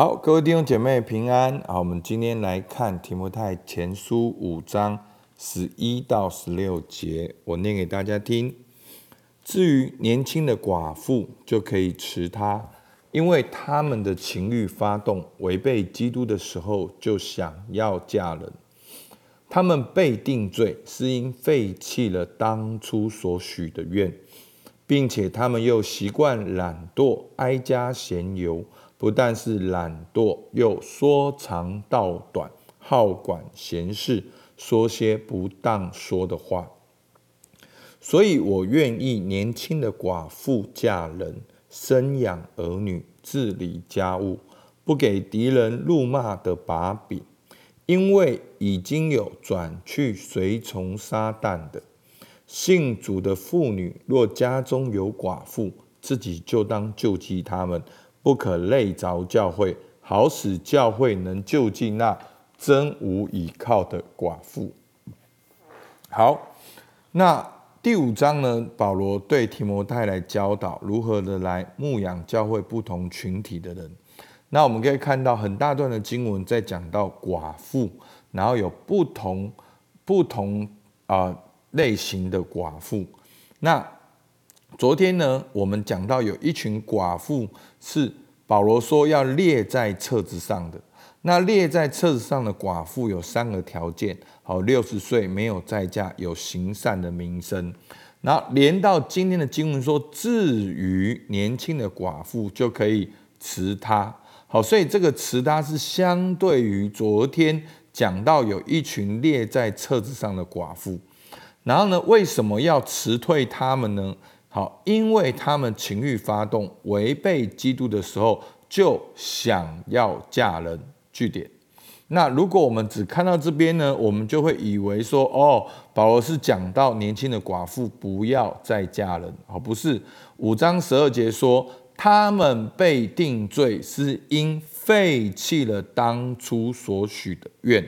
好，各位弟兄姐妹平安。好，我们今天来看提摩太前书五章十一到十六节，我念给大家听。至于年轻的寡妇，就可以持她，因为他们的情欲发动，违背基督的时候，就想要嫁人。他们被定罪，是因废弃了当初所许的愿，并且他们又习惯懒惰，哀家闲游。不但是懒惰，又说长道短，好管闲事，说些不当说的话。所以我愿意年轻的寡妇嫁人，生养儿女，治理家务，不给敌人辱骂的把柄。因为已经有转去随从撒旦的信主的妇女，若家中有寡妇，自己就当救济他们。不可累着教会，好使教会能救济那真无依靠的寡妇。好，那第五章呢？保罗对提摩太来教导如何的来牧养教会不同群体的人。那我们可以看到很大段的经文在讲到寡妇，然后有不同不同啊类型的寡妇。那昨天呢，我们讲到有一群寡妇是保罗说要列在册子上的。那列在册子上的寡妇有三个条件：好，六十岁没有再嫁，有行善的名声。然后连到今天的经文说，至于年轻的寡妇就可以辞他。好，所以这个辞他是相对于昨天讲到有一群列在册子上的寡妇。然后呢，为什么要辞退他们呢？好，因为他们情欲发动，违背基督的时候，就想要嫁人。据点。那如果我们只看到这边呢，我们就会以为说，哦，保罗是讲到年轻的寡妇不要再嫁人。好，不是。五章十二节说，他们被定罪，是因废弃了当初所许的愿。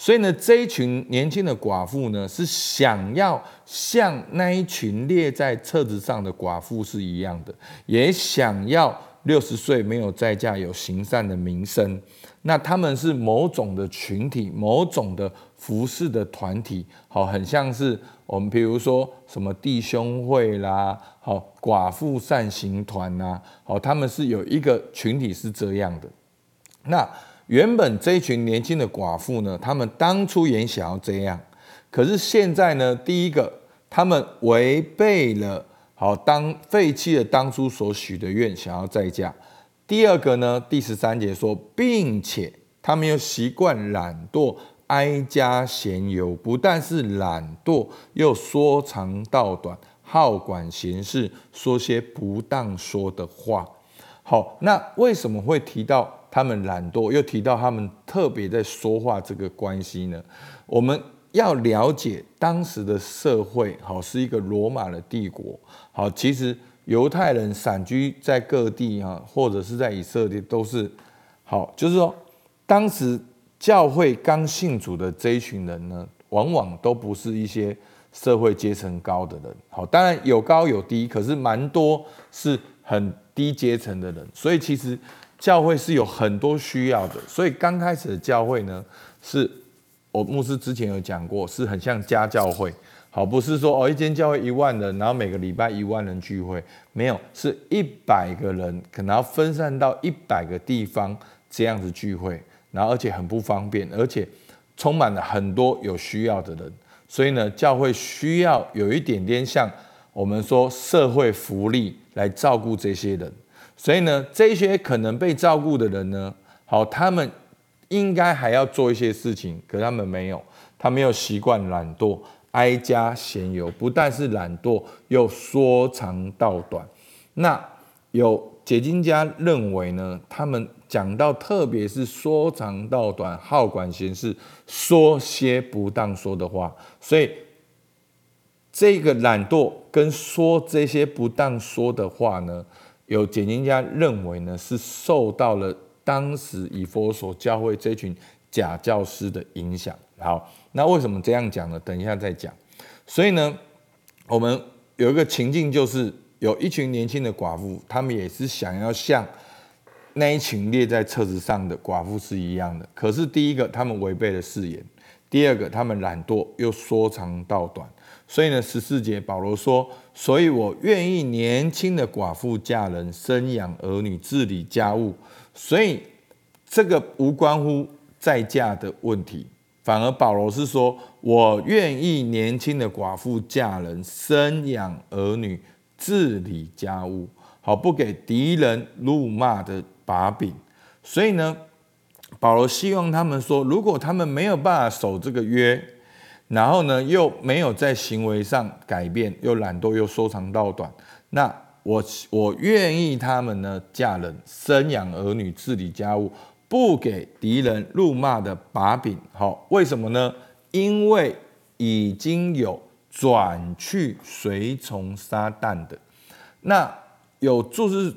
所以呢，这一群年轻的寡妇呢，是想要像那一群列在册子上的寡妇是一样的，也想要六十岁没有再嫁、有行善的名声。那他们是某种的群体，某种的服饰的团体，好，很像是我们比如说什么弟兄会啦，好，寡妇善行团呐，好，他们是有一个群体是这样的。那原本这群年轻的寡妇呢，他们当初也想要这样，可是现在呢，第一个，他们违背了好当废弃了当初所许的愿，想要再嫁；第二个呢，第十三节说，并且他们又习惯懒惰，哀家闲游，不但是懒惰，又说长道短，好管闲事，说些不当说的话。好，那为什么会提到？他们懒惰，又提到他们特别在说话这个关系呢？我们要了解当时的社会，好是一个罗马的帝国，好，其实犹太人散居在各地哈，或者是在以色列都是好，就是说当时教会刚信主的这一群人呢，往往都不是一些社会阶层高的人，好，当然有高有低，可是蛮多是很低阶层的人，所以其实。教会是有很多需要的，所以刚开始的教会呢，是我牧师之前有讲过，是很像家教会，好，不是说哦一间教会一万人，然后每个礼拜一万人聚会，没有，是一百个人，可能要分散到一百个地方这样子聚会，然后而且很不方便，而且充满了很多有需要的人，所以呢，教会需要有一点点像我们说社会福利来照顾这些人。所以呢，这些可能被照顾的人呢，好，他们应该还要做一些事情，可他们没有，他没有习惯懒惰，哀家闲游，不但是懒惰，又说长道短。那有解经家认为呢，他们讲到，特别是说长道短，好管闲事，说些不当说的话，所以这个懒惰跟说这些不当说的话呢。有解经家认为呢，是受到了当时以佛所教会这群假教师的影响。好，那为什么这样讲呢？等一下再讲。所以呢，我们有一个情境，就是有一群年轻的寡妇，他们也是想要像那一群列在册子上的寡妇是一样的。可是第一个，他们违背了誓言；第二个，他们懒惰又说长道短。所以呢，十四节保罗说：“所以我愿意年轻的寡妇嫁人，生养儿女，治理家务。”所以这个无关乎再嫁的问题，反而保罗是说：“我愿意年轻的寡妇嫁人，生养儿女，治理家务。”好，不给敌人辱骂的把柄。所以呢，保罗希望他们说，如果他们没有办法守这个约，然后呢又没有在行为上改变，又懒惰又说长道短，那我我愿意他们呢嫁人、生养儿女、治理家务，不给敌人辱骂的把柄。好，为什么呢？因为已经有转去随从撒旦的那。有注释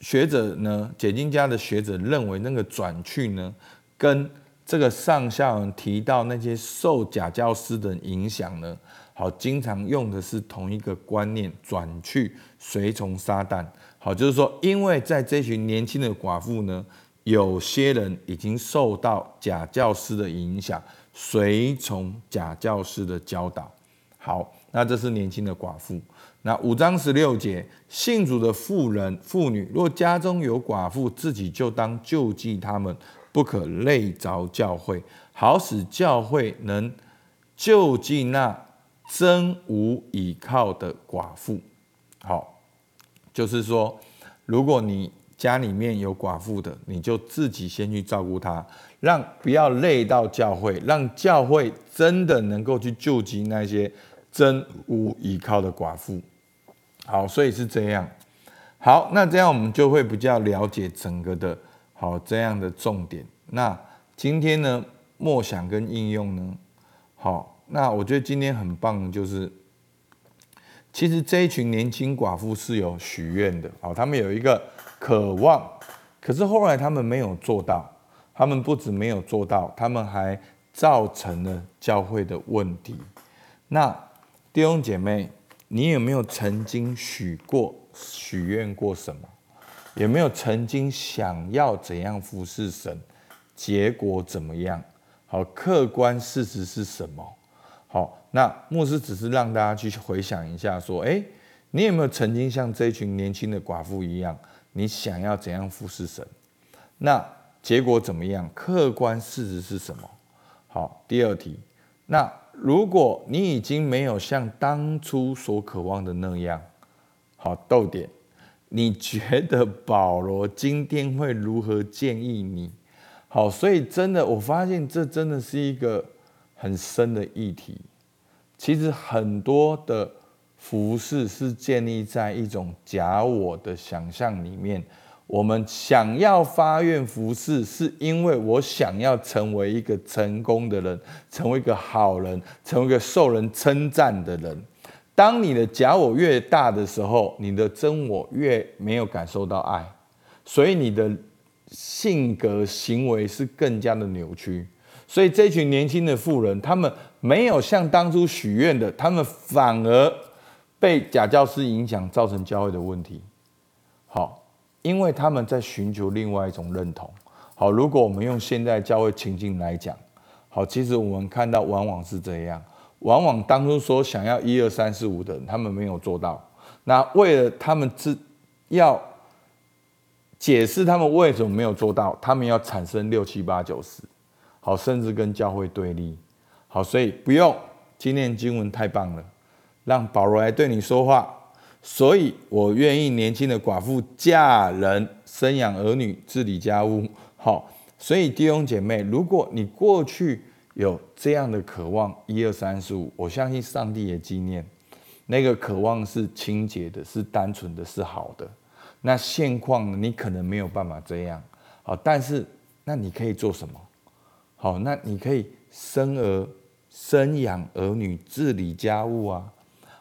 学者呢，解经家的学者认为，那个转去呢，跟这个上下文提到那些受假教师的影响呢，好，经常用的是同一个观念，转去随从撒旦。好，就是说，因为在这群年轻的寡妇呢，有些人已经受到假教师的影响，随从假教师的教导。好，那这是年轻的寡妇。那五章十六节，信主的妇人、妇女，若家中有寡妇，自己就当救济他们，不可累着教会，好使教会能救济那真无倚靠的寡妇。好，就是说，如果你家里面有寡妇的，你就自己先去照顾她，让不要累到教会，让教会真的能够去救济那些真无依靠的寡妇。好，所以是这样。好，那这样我们就会比较了解整个的，好这样的重点。那今天呢，默想跟应用呢，好，那我觉得今天很棒，就是其实这一群年轻寡妇是有许愿的，好，他们有一个渴望，可是后来他们没有做到，他们不止没有做到，他们还造成了教会的问题。那弟兄姐妹。你有没有曾经许过、许愿过什么？有没有曾经想要怎样服侍神？结果怎么样？好，客观事实是什么？好，那牧师只是让大家去回想一下，说：哎，你有没有曾经像这群年轻的寡妇一样，你想要怎样服侍神？那结果怎么样？客观事实是什么？好，第二题，那。如果你已经没有像当初所渴望的那样，好逗点，你觉得保罗今天会如何建议你？好，所以真的，我发现这真的是一个很深的议题。其实很多的服饰是建立在一种假我的想象里面。我们想要发愿服侍，是因为我想要成为一个成功的人，成为一个好人，成为一个受人称赞的人。当你的假我越大的时候，你的真我越没有感受到爱，所以你的性格行为是更加的扭曲。所以这群年轻的妇人，他们没有像当初许愿的，他们反而被假教师影响，造成教会的问题。好。因为他们在寻求另外一种认同。好，如果我们用现在教会情境来讲，好，其实我们看到往往是这样，往往当初说想要一二三四五的人，他们没有做到。那为了他们知要解释他们为什么没有做到，他们要产生六七八九十，好，甚至跟教会对立。好，所以不用，今天经文太棒了，让保罗来对你说话。所以我愿意年轻的寡妇嫁人，生养儿女，治理家务。好，所以弟兄姐妹，如果你过去有这样的渴望，一二三四五，我相信上帝也纪念。那个渴望是清洁的，是单纯的，是好的。那现况呢？你可能没有办法这样。好，但是那你可以做什么？好，那你可以生儿、生养儿女，治理家务啊。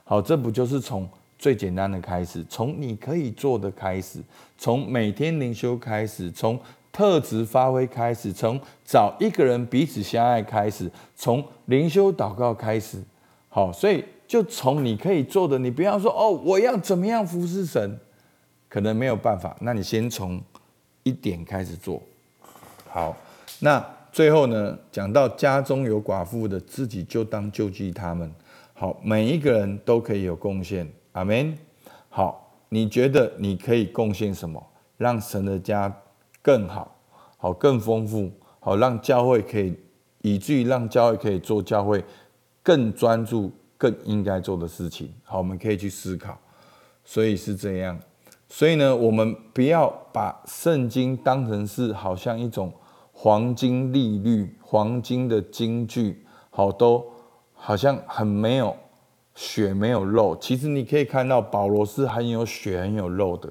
好，这不就是从？最简单的开始，从你可以做的开始，从每天灵修开始，从特质发挥开始，从找一个人彼此相爱开始，从灵修祷告开始。好，所以就从你可以做的，你不要说哦，我要怎么样服侍神，可能没有办法。那你先从一点开始做。好，那最后呢，讲到家中有寡妇的，自己就当救济他们。好，每一个人都可以有贡献。阿门。好，你觉得你可以贡献什么，让神的家更好，好更丰富，好让教会可以，以至于让教会可以做教会更专注、更应该做的事情。好，我们可以去思考。所以是这样，所以呢，我们不要把圣经当成是好像一种黄金利率、黄金的金句，好都好像很没有血、没有肉。其实你可以看到，保罗是很有血、很有肉的。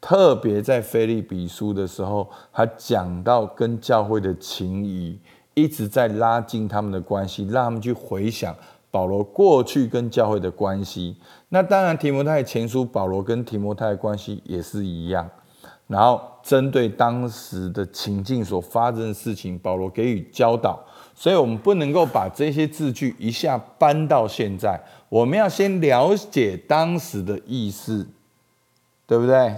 特别在菲利比书的时候，他讲到跟教会的情谊，一直在拉近他们的关系，让他们去回想。保罗过去跟教会的关系，那当然提摩太前书，保罗跟提摩太的关系也是一样。然后针对当时的情境所发生的事情，保罗给予教导。所以，我们不能够把这些字句一下搬到现在，我们要先了解当时的意思，对不对？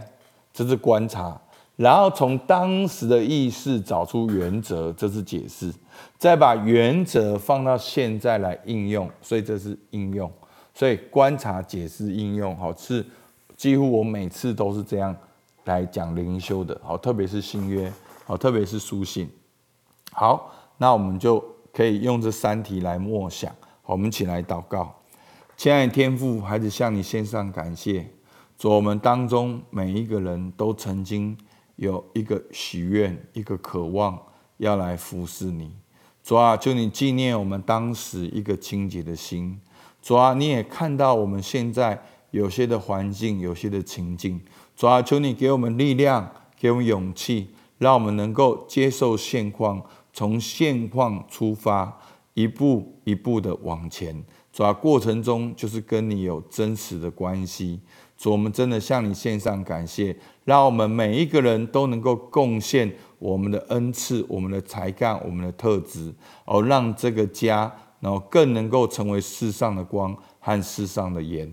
这是观察。然后从当时的意识找出原则，这是解释；再把原则放到现在来应用，所以这是应用。所以观察、解释、应用，好是几乎我每次都是这样来讲灵修的。好，特别是新约，好，特别是书信。好，那我们就可以用这三题来默想。好，我们起来祷告，亲爱的天父，孩子向你献上感谢。主，我们当中每一个人都曾经。有一个许愿，一个渴望，要来服侍你。主啊，求你纪念我们当时一个清洁的心。主啊，你也看到我们现在有些的环境，有些的情境。主啊，求你给我们力量，给我们勇气，让我们能够接受现况，从现况出发，一步一步的往前。主啊，过程中就是跟你有真实的关系。主，我们真的向你献上感谢，让我们每一个人都能够贡献我们的恩赐、我们的才干、我们的特质，哦，让这个家，然后更能够成为世上的光和世上的盐。